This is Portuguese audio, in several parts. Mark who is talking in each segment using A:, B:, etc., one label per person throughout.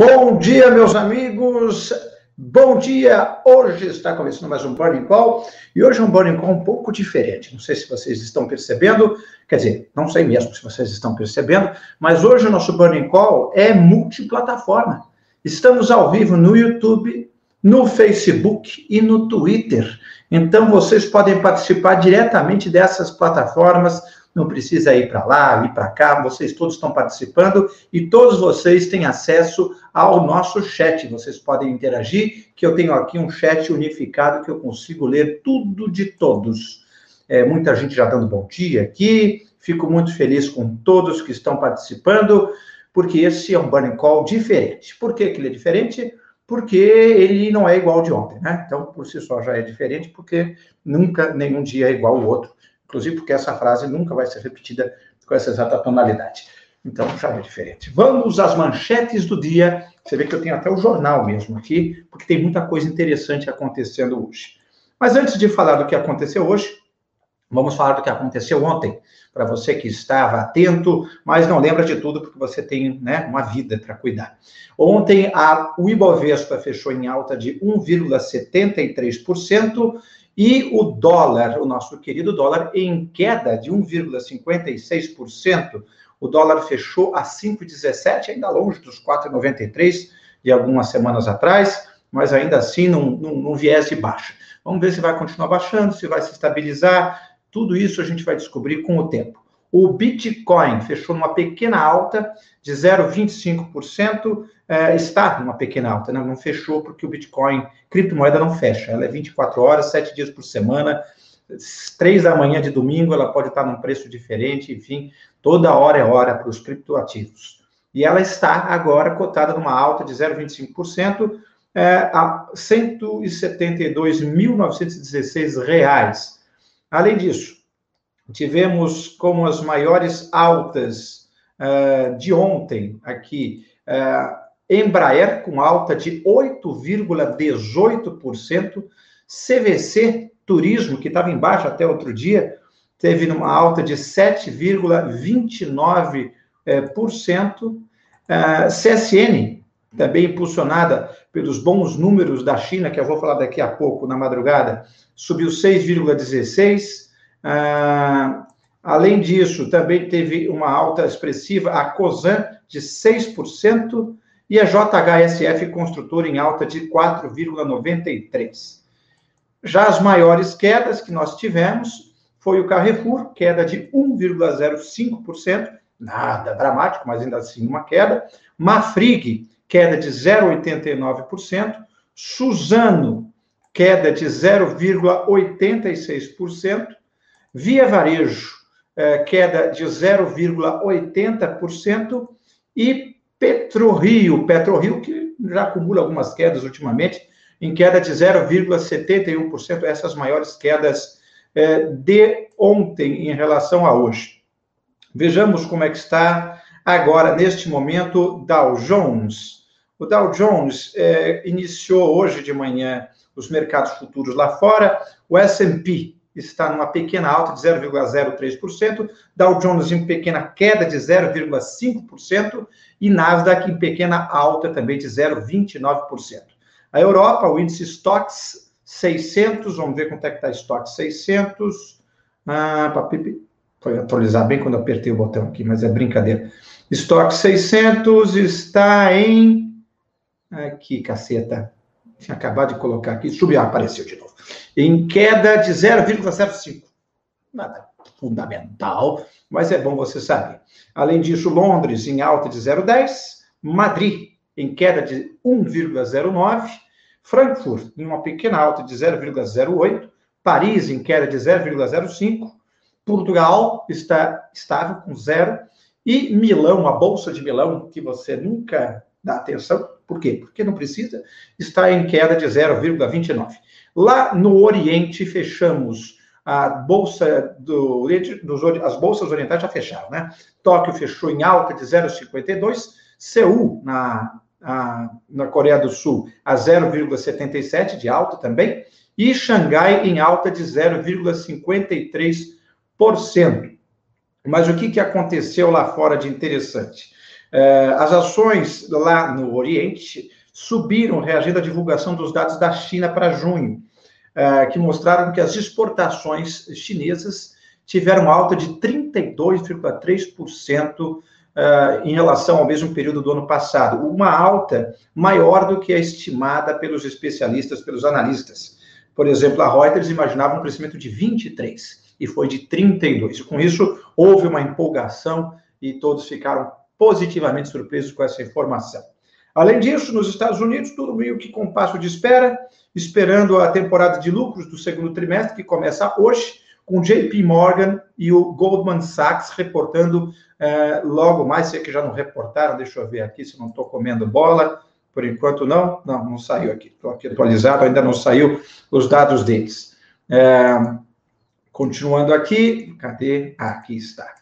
A: Bom dia, meus amigos. Bom dia. Hoje está começando mais um Burning Call e hoje é um Burning Call um pouco diferente. Não sei se vocês estão percebendo, quer dizer, não sei mesmo se vocês estão percebendo, mas hoje o nosso Burning Call é multiplataforma. Estamos ao vivo no YouTube, no Facebook e no Twitter. Então vocês podem participar diretamente dessas plataformas não precisa ir para lá, ir para cá, vocês todos estão participando e todos vocês têm acesso ao nosso chat. Vocês podem interagir, que eu tenho aqui um chat unificado que eu consigo ler tudo de todos. É, muita gente já dando bom dia aqui, fico muito feliz com todos que estão participando, porque esse é um burning call diferente. Por que, que ele é diferente? Porque ele não é igual de ontem, né? Então, por si só já é diferente, porque nunca nenhum dia é igual ao outro inclusive porque essa frase nunca vai ser repetida com essa exata tonalidade. Então já é diferente. Vamos às manchetes do dia. Você vê que eu tenho até o jornal mesmo aqui, porque tem muita coisa interessante acontecendo hoje. Mas antes de falar do que aconteceu hoje, vamos falar do que aconteceu ontem. Para você que estava atento, mas não lembra de tudo, porque você tem né, uma vida para cuidar. Ontem, a, o Ibovespa fechou em alta de 1,73% e o dólar, o nosso querido dólar, em queda de 1,56%. O dólar fechou a 5,17, ainda longe dos 4,93 de algumas semanas atrás, mas ainda assim num, num, num viés de baixa. Vamos ver se vai continuar baixando, se vai se estabilizar. Tudo isso a gente vai descobrir com o tempo. O Bitcoin fechou numa pequena alta de 0,25%, é, está numa pequena alta, né? não fechou porque o Bitcoin, criptomoeda não fecha, ela é 24 horas, 7 dias por semana, 3 da manhã de domingo ela pode estar num preço diferente, enfim, toda hora é hora para os criptoativos. E ela está agora cotada numa alta de 0,25%, é, a 172.916 reais. Além disso, tivemos como as maiores altas uh, de ontem aqui, uh, Embraer com alta de 8,18%, CVC Turismo, que estava embaixo até outro dia, teve uma alta de 7,29%, uh, CSN, também impulsionada pelos bons números da China, que eu vou falar daqui a pouco, na madrugada, subiu 6,16%, ah, além disso, também teve uma alta expressiva a COSAN de 6% e a JHSF Construtora em alta de 4,93%. Já as maiores quedas que nós tivemos foi o Carrefour, queda de 1,05%, nada dramático, mas ainda assim uma queda. Mafrig, queda de 0,89%. Suzano, queda de 0,86%. Via Varejo, é, queda de 0,80%, e PetroRio, PetroRio que já acumula algumas quedas ultimamente, em queda de 0,71%, essas maiores quedas é, de ontem em relação a hoje. Vejamos como é que está agora, neste momento, Dow Jones. O Dow Jones é, iniciou hoje de manhã os mercados futuros lá fora, o S&P está numa pequena alta de 0,03%, Dow Jones em pequena queda de 0,5% e Nasdaq em pequena alta também de 0,29%. A Europa, o índice Stocks 600, vamos ver quanto é que está Stocks 600. Ah, papipi, foi atualizar bem quando apertei o botão aqui, mas é brincadeira. Stocks 600 está em aqui, caceta. Tinha acabado de colocar aqui, subiu, apareceu de novo em queda de 0,05. Nada fundamental, mas é bom você saber. Além disso, Londres em alta de 0,10, Madrid em queda de 1,09, Frankfurt em uma pequena alta de 0,08, Paris em queda de 0,05, Portugal está estável com zero e Milão, a bolsa de Milão, que você nunca dá atenção, por quê? Porque não precisa, está em queda de 0,29. Lá no Oriente, fechamos a bolsa do dos, as bolsas orientais já fecharam, né? Tóquio fechou em alta de 0,52, Seul na a, na Coreia do Sul a 0,77 de alta também e Xangai em alta de 0,53%. Mas o que, que aconteceu lá fora de interessante? É, as ações lá no Oriente subiram reagindo à divulgação dos dados da China para junho, é, que mostraram que as exportações chinesas tiveram alta de 32,3% é, em relação ao mesmo período do ano passado, uma alta maior do que a estimada pelos especialistas, pelos analistas. Por exemplo, a Reuters imaginava um crescimento de 23 e foi de 32. Com isso, houve uma empolgação e todos ficaram positivamente surpresos com essa informação. Além disso, nos Estados Unidos, tudo meio que com passo de espera, esperando a temporada de lucros do segundo trimestre, que começa hoje, com JP Morgan e o Goldman Sachs reportando eh, logo mais, sei que já não reportaram, deixa eu ver aqui se não estou comendo bola, por enquanto não, não, não saiu aqui, estou aqui atualizado, ainda não saiu os dados deles. É, continuando aqui, cadê? Ah, aqui está.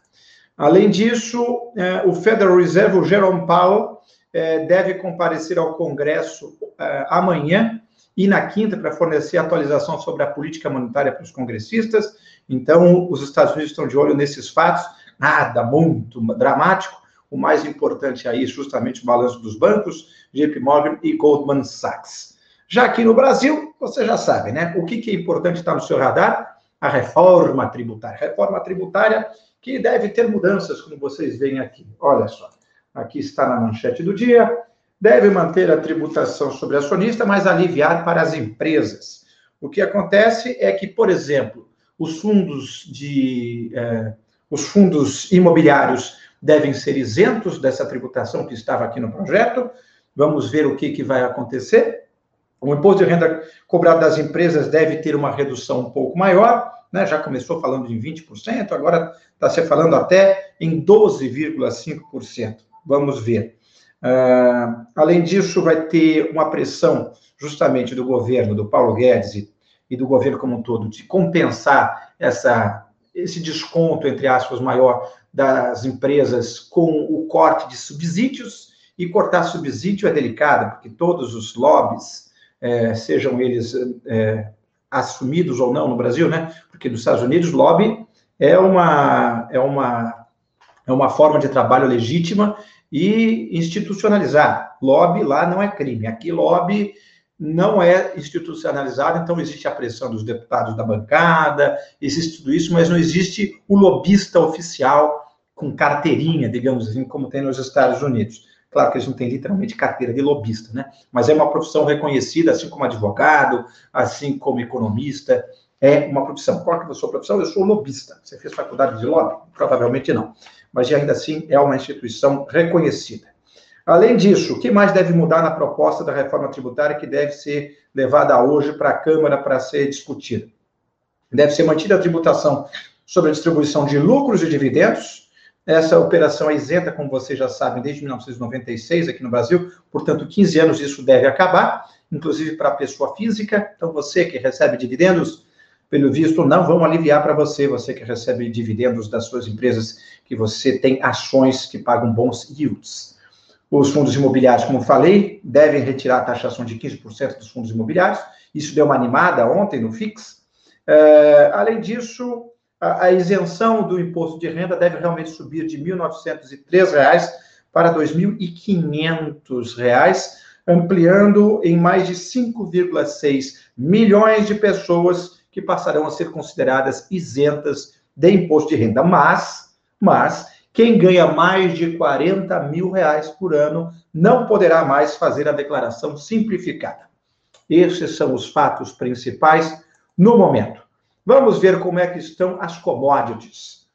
A: Além disso, é, o Federal Reserve, o Jerome Powell, é, deve comparecer ao Congresso é, amanhã e na quinta para fornecer atualização sobre a política monetária para os congressistas. Então, os Estados Unidos estão de olho nesses fatos, nada muito dramático. O mais importante aí, justamente o balanço dos bancos, JP Morgan e Goldman Sachs. Já aqui no Brasil, você já sabe, né? O que, que é importante estar no seu radar? A reforma tributária. Reforma tributária que deve ter mudanças, como vocês veem aqui. Olha só, aqui está na manchete do dia. Deve manter a tributação sobre acionista, mas aliviar para as empresas. O que acontece é que, por exemplo, os fundos de eh, os fundos imobiliários devem ser isentos dessa tributação que estava aqui no projeto. Vamos ver o que, que vai acontecer. O imposto de renda cobrado das empresas deve ter uma redução um pouco maior, né? já começou falando em 20%, agora está se falando até em 12,5%. Vamos ver. Uh, além disso, vai ter uma pressão justamente do governo, do Paulo Guedes e, e do governo como um todo, de compensar essa, esse desconto, entre aspas, maior das empresas com o corte de subsídios, e cortar subsídio é delicado, porque todos os lobbies, é, sejam eles é, assumidos ou não no Brasil, né? Porque nos Estados Unidos, lobby é uma, é uma, é uma forma de trabalho legítima e institucionalizar. Lobby lá não é crime. Aqui, lobby não é institucionalizado, então existe a pressão dos deputados da bancada, existe tudo isso, mas não existe o lobista oficial com carteirinha, digamos assim, como tem nos Estados Unidos. Claro que eles não têm literalmente carteira de lobista, né? Mas é uma profissão reconhecida, assim como advogado, assim como economista, é uma profissão. Qual que é a sua profissão? Eu sou lobista. Você fez faculdade de lobby? Provavelmente não. Mas ainda assim é uma instituição reconhecida. Além disso, o que mais deve mudar na proposta da reforma tributária que deve ser levada hoje para a Câmara para ser discutida? Deve ser mantida a tributação sobre a distribuição de lucros e dividendos, essa operação é isenta, como vocês já sabem, desde 1996 aqui no Brasil, portanto, 15 anos isso deve acabar, inclusive para a pessoa física. Então, você que recebe dividendos, pelo visto, não vão aliviar para você, você que recebe dividendos das suas empresas, que você tem ações que pagam bons yields. Os fundos imobiliários, como falei, devem retirar a taxação de 15% dos fundos imobiliários. Isso deu uma animada ontem no FIX. É, além disso, a, a isenção do imposto de renda deve realmente subir de R$ 1.903 para R$ 2.500, ampliando em mais de 5,6 milhões de pessoas que passarão a ser consideradas isentas de imposto de renda. Mas, mas quem ganha mais de 40 mil reais por ano não poderá mais fazer a declaração simplificada. Esses são os fatos principais no momento. Vamos ver como é que estão as commodities.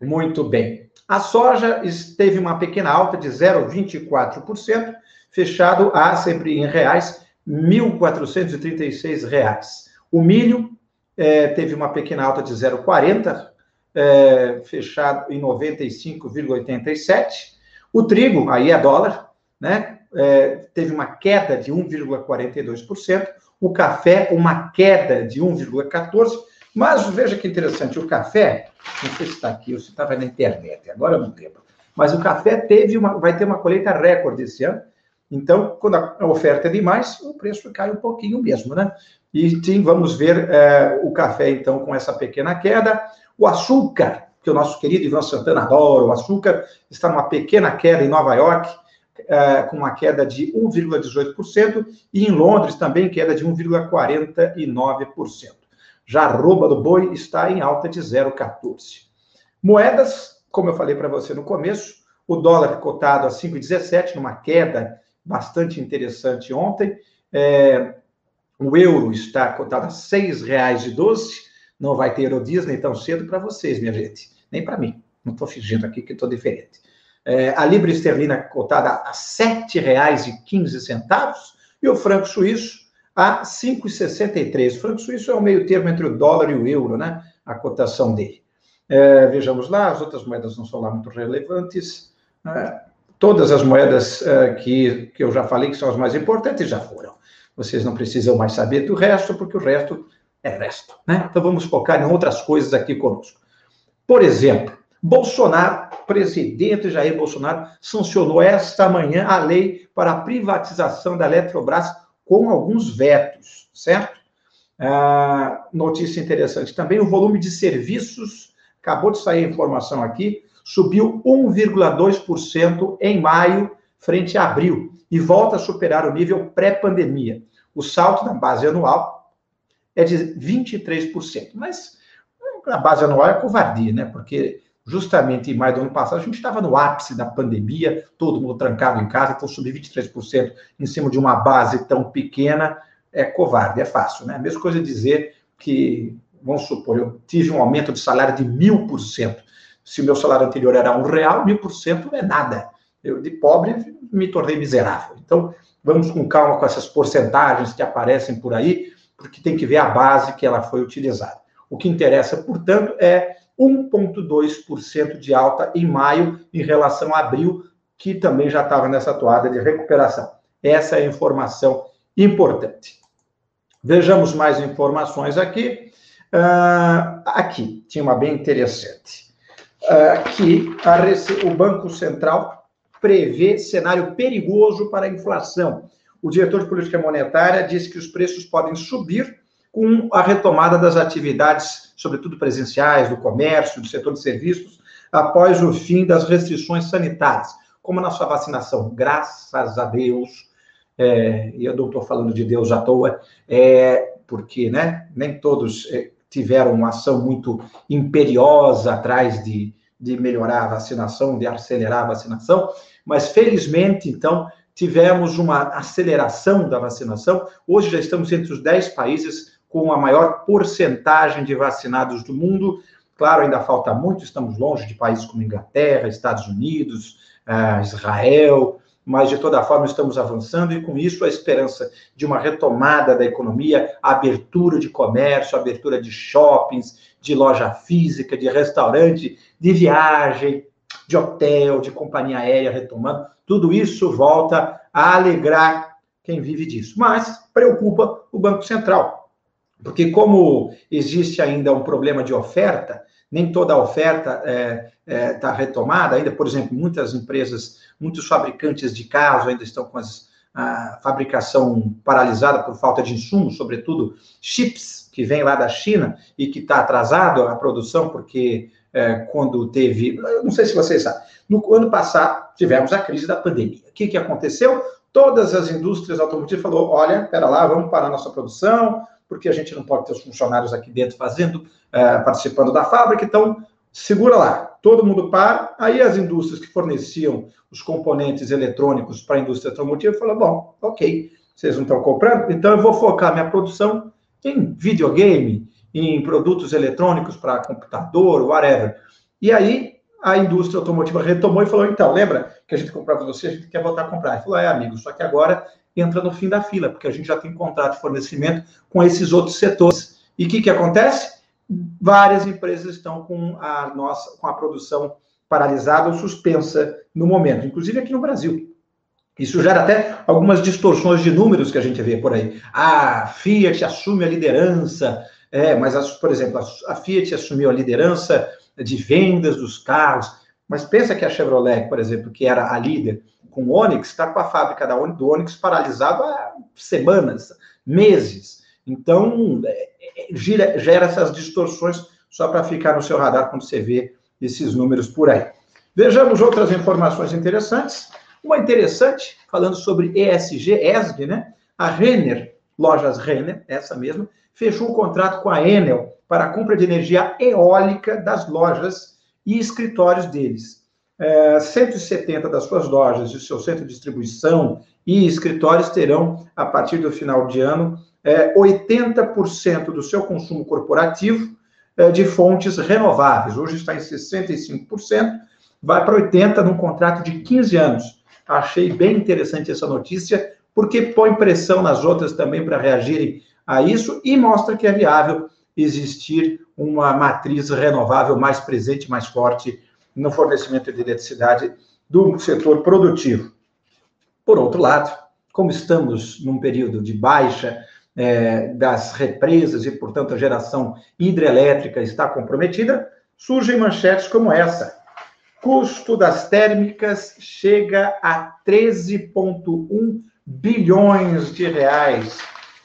A: Muito bem. A soja teve uma pequena alta de 0,24%, fechado a sempre em reais, R$ 1.436. O milho é, teve uma pequena alta de 0,40%, é, fechado em 95,87. O trigo, aí é dólar, né? É, teve uma queda de 1,42% o café uma queda de 1,14%, mas veja que interessante, o café, não sei se está aqui ou se estava na internet, agora eu não lembro, mas o café teve uma, vai ter uma colheita recorde esse ano, então, quando a oferta é demais, o preço cai um pouquinho mesmo, né? E sim, vamos ver é, o café, então, com essa pequena queda. O açúcar, porque o nosso querido Ivan Santana adora o açúcar, está numa pequena queda em Nova York, é, com uma queda de 1,18%, e em Londres também queda de 1,49%. Já a arroba do boi está em alta de 0,14%. Moedas, como eu falei para você no começo, o dólar cotado a 5,17, numa queda bastante interessante ontem. É, o euro está cotado a R$ 6,12. Não vai ter Euro Disney tão cedo para vocês, minha gente. Nem para mim. Não estou fingindo aqui que estou diferente. É, a libra esterlina cotada a R$ 7,15 e o franco suíço a 5,63. O franco suíço é o meio termo entre o dólar e o euro, né? A cotação dele. É, vejamos lá, as outras moedas não são lá muito relevantes. É, todas as moedas é, que, que eu já falei que são as mais importantes já foram. Vocês não precisam mais saber do resto, porque o resto é resto. Né? Então vamos focar em outras coisas aqui conosco. Por exemplo, Bolsonaro, presidente Jair Bolsonaro, sancionou esta manhã a lei para a privatização da Eletrobras com alguns vetos, certo? Ah, notícia interessante também: o volume de serviços, acabou de sair a informação aqui, subiu 1,2% em maio, frente a abril, e volta a superar o nível pré-pandemia. O salto da base anual é de 23%. Mas a base anual é covardia, né? Porque justamente em maio do ano passado, a gente estava no ápice da pandemia, todo mundo trancado em casa, então subir 23% em cima de uma base tão pequena é covarde, é fácil, né? Mesma coisa dizer que, vamos supor, eu tive um aumento de salário de mil por cento. Se o meu salário anterior era um real, mil por cento é nada. Eu, de pobre, me tornei miserável. Então, vamos com calma com essas porcentagens que aparecem por aí, porque tem que ver a base que ela foi utilizada. O que interessa, portanto, é 1,2% de alta em maio em relação a abril, que também já estava nessa toada de recuperação. Essa é a informação importante. Vejamos mais informações aqui. Uh, aqui, tinha uma bem interessante. Uh, aqui, a, o Banco Central prevê cenário perigoso para a inflação. O diretor de política monetária disse que os preços podem subir com a retomada das atividades, sobretudo presenciais, do comércio, do setor de serviços, após o fim das restrições sanitárias, como na sua vacinação. Graças a Deus, é, e eu não estou falando de Deus à toa, é, porque né, nem todos é, tiveram uma ação muito imperiosa atrás de, de melhorar a vacinação, de acelerar a vacinação, mas felizmente, então, tivemos uma aceleração da vacinação. Hoje já estamos entre os 10 países com a maior porcentagem de vacinados do mundo. Claro, ainda falta muito, estamos longe de países como Inglaterra, Estados Unidos, uh, Israel, mas de toda forma estamos avançando e com isso a esperança de uma retomada da economia, abertura de comércio, abertura de shoppings, de loja física, de restaurante, de viagem, de hotel, de companhia aérea retomando, tudo isso volta a alegrar quem vive disso. Mas preocupa o Banco Central, porque, como existe ainda um problema de oferta, nem toda a oferta está é, é, tá retomada ainda. Por exemplo, muitas empresas, muitos fabricantes de carros ainda estão com as, a fabricação paralisada por falta de insumos, sobretudo chips que vêm lá da China e que está atrasado a produção, porque é, quando teve. não sei se vocês sabem, no ano passado tivemos a crise da pandemia. O que, que aconteceu? Todas as indústrias automotivas falou: olha, espera lá, vamos parar nossa produção, porque a gente não pode ter os funcionários aqui dentro fazendo, é, participando da fábrica, então segura lá, todo mundo para, aí as indústrias que forneciam os componentes eletrônicos para a indústria automotiva falaram, bom, ok, vocês não estão comprando, então eu vou focar minha produção em videogame, em produtos eletrônicos para computador, whatever. E aí a indústria automotiva retomou e falou, então, lembra que a gente comprava você, a gente quer voltar a comprar. Ele falou, é, amigo, só que agora entra no fim da fila, porque a gente já tem contrato de fornecimento com esses outros setores. E o que, que acontece? Várias empresas estão com a nossa, com a produção paralisada ou suspensa no momento, inclusive aqui no Brasil. Isso gera até algumas distorções de números que a gente vê por aí. A Fiat assume a liderança, é, mas, por exemplo, a Fiat assumiu a liderança de vendas dos carros, mas pensa que a Chevrolet, por exemplo, que era a líder, com o Onix, está com a fábrica da, do Onix paralisada há semanas, meses. Então, é, gira, gera essas distorções só para ficar no seu radar quando você vê esses números por aí. Vejamos outras informações interessantes. Uma interessante, falando sobre ESG, ESG, né? A Renner, lojas Renner, essa mesma, fechou um contrato com a Enel para a compra de energia eólica das lojas e escritórios deles. É, 170 das suas lojas e seu centro de distribuição e escritórios terão, a partir do final de ano, é, 80% do seu consumo corporativo é, de fontes renováveis. Hoje está em 65%, vai para 80% num contrato de 15 anos. Achei bem interessante essa notícia, porque põe pressão nas outras também para reagirem a isso e mostra que é viável existir uma matriz renovável mais presente, mais forte no fornecimento de eletricidade do setor produtivo. Por outro lado, como estamos num período de baixa é, das represas e, portanto, a geração hidrelétrica está comprometida, surgem manchetes como essa. Custo das térmicas chega a 13,1 bilhões de reais.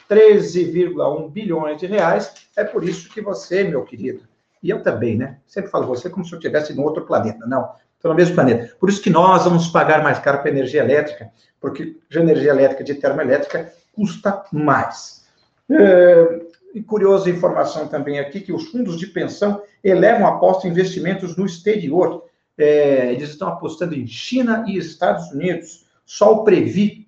A: 13,1 bilhões de reais. É por isso que você, meu querido, e eu também, né? Sempre falo você como se eu estivesse em outro planeta. Não, estou no mesmo planeta. Por isso que nós vamos pagar mais caro para energia elétrica, porque de energia elétrica, de termoelétrica, custa mais. É, e curiosa informação também aqui, que os fundos de pensão elevam aposta em investimentos no exterior. É, eles estão apostando em China e Estados Unidos. Só o Previ,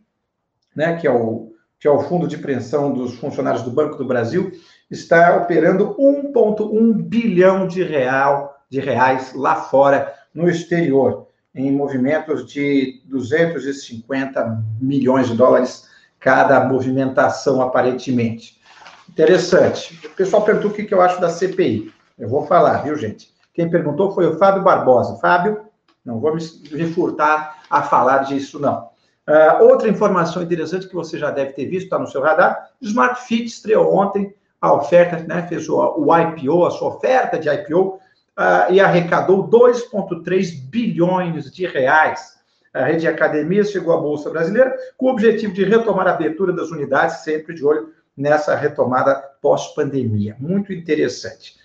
A: né, que, é o, que é o fundo de pensão dos funcionários do Banco do Brasil, está operando 1,1 bilhão de, real, de reais lá fora, no exterior, em movimentos de 250 milhões de dólares cada movimentação, aparentemente. Interessante. O pessoal perguntou o que eu acho da CPI. Eu vou falar, viu, gente? Quem perguntou foi o Fábio Barbosa. Fábio, não vou me furtar a falar disso, não. Uh, outra informação interessante que você já deve ter visto, está no seu radar, Smart Fit estreou ontem a oferta, né, fez o, o IPO, a sua oferta de IPO, uh, ah, e arrecadou 2,3 bilhões de reais. A rede de academias chegou à Bolsa Brasileira com o objetivo de retomar a abertura das unidades, sempre de olho nessa retomada pós-pandemia. Muito interessante.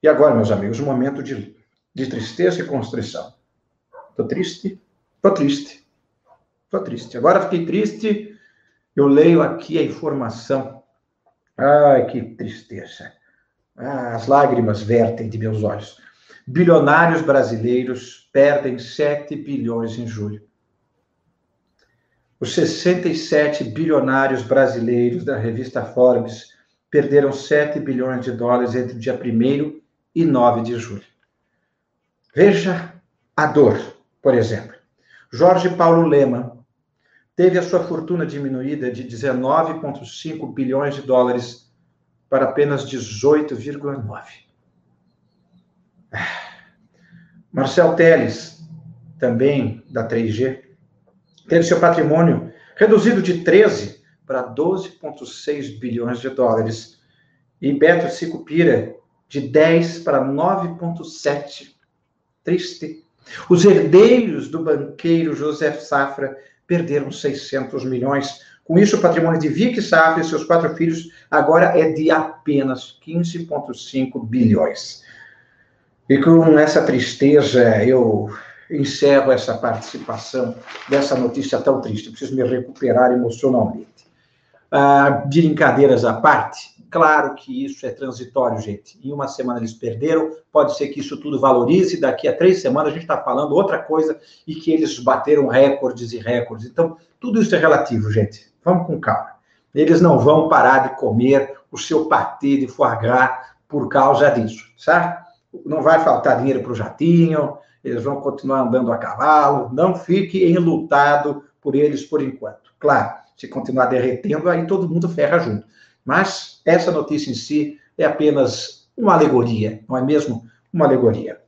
A: E agora, meus amigos, um momento de, de tristeza e constrição. Estou triste? Estou triste. Estou triste. Agora fiquei triste. Eu leio aqui a informação. Ai, que tristeza. Ah, as lágrimas vertem de meus olhos. Bilionários brasileiros perdem 7 bilhões em julho. Os 67 bilionários brasileiros da revista Forbes perderam 7 bilhões de dólares entre o dia 1 e 9 de julho. Veja a dor, por exemplo. Jorge Paulo Lema teve a sua fortuna diminuída de 19,5 bilhões de dólares para apenas 18,9. Marcel Teles, também da 3G, teve seu patrimônio reduzido de 13 para 12,6 bilhões de dólares. E Beto Sicupira, de 10 para 9,7. Triste. Os herdeiros do banqueiro José Safra perderam 600 milhões. Com isso, o patrimônio de Vic Safra e seus quatro filhos agora é de apenas 15,5 bilhões. E com essa tristeza, eu encerro essa participação dessa notícia tão triste. Eu preciso me recuperar emocionalmente. Ah, brincadeiras à parte, claro que isso é transitório, gente. Em uma semana eles perderam, pode ser que isso tudo valorize, daqui a três semanas a gente está falando outra coisa e que eles bateram recordes e recordes. Então, tudo isso é relativo, gente. Vamos com calma. Eles não vão parar de comer o seu patê de foie gras por causa disso, certo? Não vai faltar dinheiro para o jatinho, eles vão continuar andando a cavalo, não fique enlutado por eles por enquanto. Claro, se continuar derretendo, aí todo mundo ferra junto. Mas essa notícia em si é apenas uma alegoria, não é mesmo? Uma alegoria.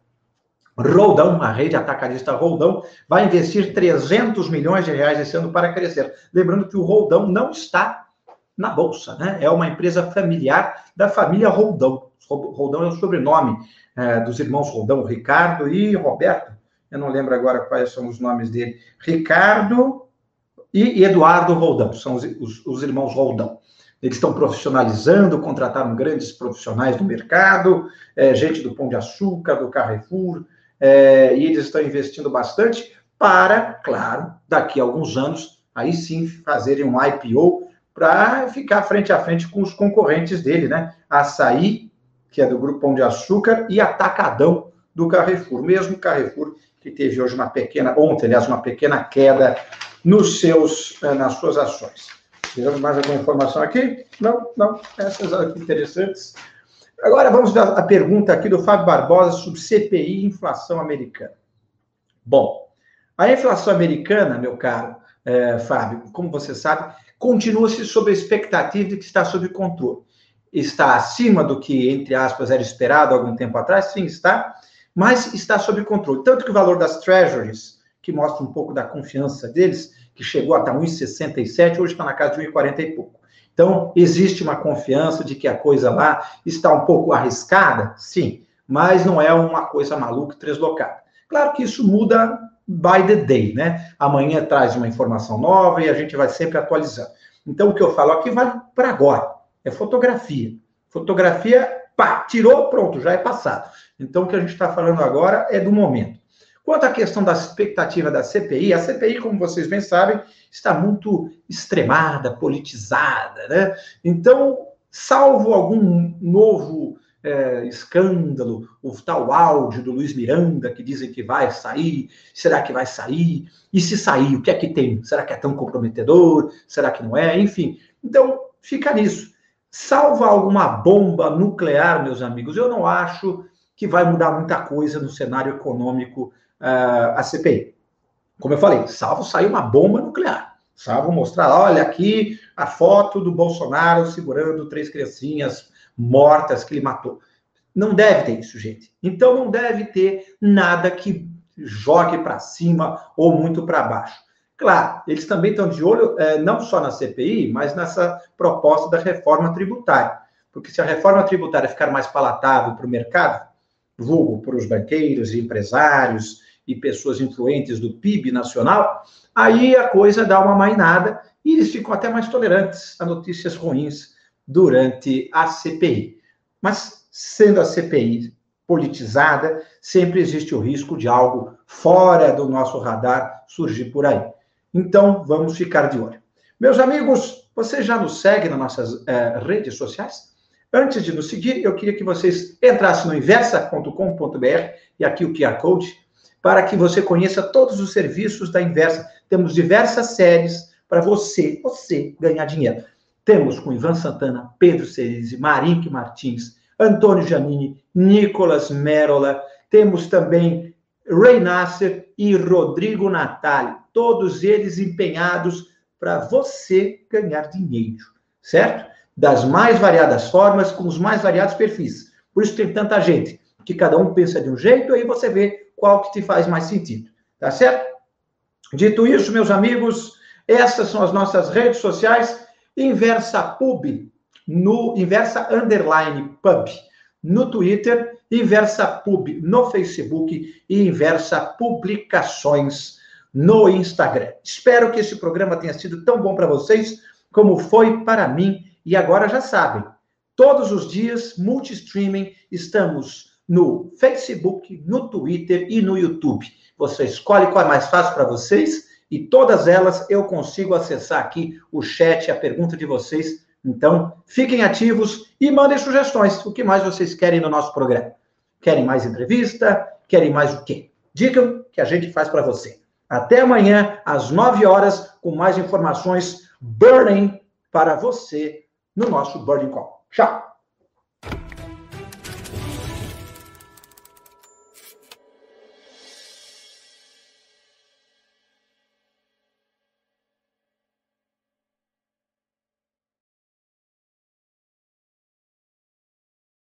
A: Roldão, a rede atacadista Roldão, vai investir 300 milhões de reais esse ano para crescer. Lembrando que o Roldão não está na bolsa, né? É uma empresa familiar da família Roldão. Roldão é o sobrenome é, dos irmãos Roldão, Ricardo e Roberto. Eu não lembro agora quais são os nomes dele. Ricardo e Eduardo Roldão, são os, os, os irmãos Roldão. Eles estão profissionalizando, contrataram grandes profissionais do mercado, é, gente do Pão de Açúcar, do Carrefour, é, e eles estão investindo bastante para, claro, daqui a alguns anos, aí sim fazerem um IPO para ficar frente a frente com os concorrentes dele, né? Açaí, que é do Grupo Pão de Açúcar, e Atacadão do Carrefour. Mesmo Carrefour, que teve hoje uma pequena, ontem, aliás, uma pequena queda nos seus, eh, nas suas ações. Tivemos mais alguma informação aqui? Não, não, essas aqui interessantes. Agora vamos dar a pergunta aqui do Fábio Barbosa sobre CPI e inflação americana. Bom, a inflação americana, meu caro é, Fábio, como você sabe, continua-se sob a expectativa de que está sob controle. Está acima do que, entre aspas, era esperado algum tempo atrás? Sim, está, mas está sob controle. Tanto que o valor das treasuries, que mostra um pouco da confiança deles, que chegou até 1,67, hoje está na casa de 1,40 e pouco. Então, existe uma confiança de que a coisa lá está um pouco arriscada? Sim, mas não é uma coisa maluca, deslocada. Claro que isso muda by the day, né? Amanhã traz uma informação nova e a gente vai sempre atualizando. Então, o que eu falo aqui vale para agora. É fotografia. Fotografia, pá, tirou, pronto, já é passado. Então, o que a gente está falando agora é do momento. Quanto à questão da expectativa da CPI, a CPI, como vocês bem sabem, está muito extremada, politizada, né? Então, salvo algum novo é, escândalo, o tal áudio do Luiz Miranda que dizem que vai sair, será que vai sair? E se sair, o que é que tem? Será que é tão comprometedor? Será que não é? Enfim, então fica nisso. Salva alguma bomba nuclear, meus amigos, eu não acho que vai mudar muita coisa no cenário econômico uh, a CPI. Como eu falei, salvo sair uma bomba nuclear. Salvo mostrar, olha aqui a foto do Bolsonaro segurando três criancinhas mortas que ele matou. Não deve ter isso, gente. Então não deve ter nada que jogue para cima ou muito para baixo. Claro, eles também estão de olho é, não só na CPI, mas nessa proposta da reforma tributária. Porque se a reforma tributária ficar mais palatável para o mercado, vulgo para os banqueiros e empresários e pessoas influentes do PIB nacional, aí a coisa dá uma mainada e eles ficam até mais tolerantes a notícias ruins durante a CPI. Mas, sendo a CPI politizada, sempre existe o risco de algo fora do nosso radar surgir por aí. Então, vamos ficar de olho. Meus amigos, você já nos segue nas nossas eh, redes sociais? Antes de nos seguir, eu queria que vocês entrassem no inversa.com.br e aqui o QR Code, para que você conheça todos os serviços da Inversa. Temos diversas séries para você, você ganhar dinheiro. Temos com Ivan Santana, Pedro Cerise, Marink Martins, Antônio Janini, Nicolas Merola, temos também Ray Nasser e Rodrigo Natali, todos eles empenhados para você ganhar dinheiro, certo? Das mais variadas formas, com os mais variados perfis. Por isso tem tanta gente, que cada um pensa de um jeito, aí você vê qual que te faz mais sentido, tá certo? Dito isso, meus amigos, essas são as nossas redes sociais. Inversa Pub, no Inversa Underline Pub, no Twitter, Inversa Pub no Facebook e Inversa Publicações no Instagram. Espero que esse programa tenha sido tão bom para vocês como foi para mim. E agora já sabem, todos os dias, multi-streaming, estamos no Facebook, no Twitter e no YouTube. Você escolhe qual é mais fácil para vocês e todas elas eu consigo acessar aqui o chat, a pergunta de vocês. Então, fiquem ativos e mandem sugestões. O que mais vocês querem no nosso programa? Querem mais entrevista? Querem mais o quê? Digam que a gente faz para você. Até amanhã, às 9 horas, com mais informações burning para você no nosso Burning Call. Tchau!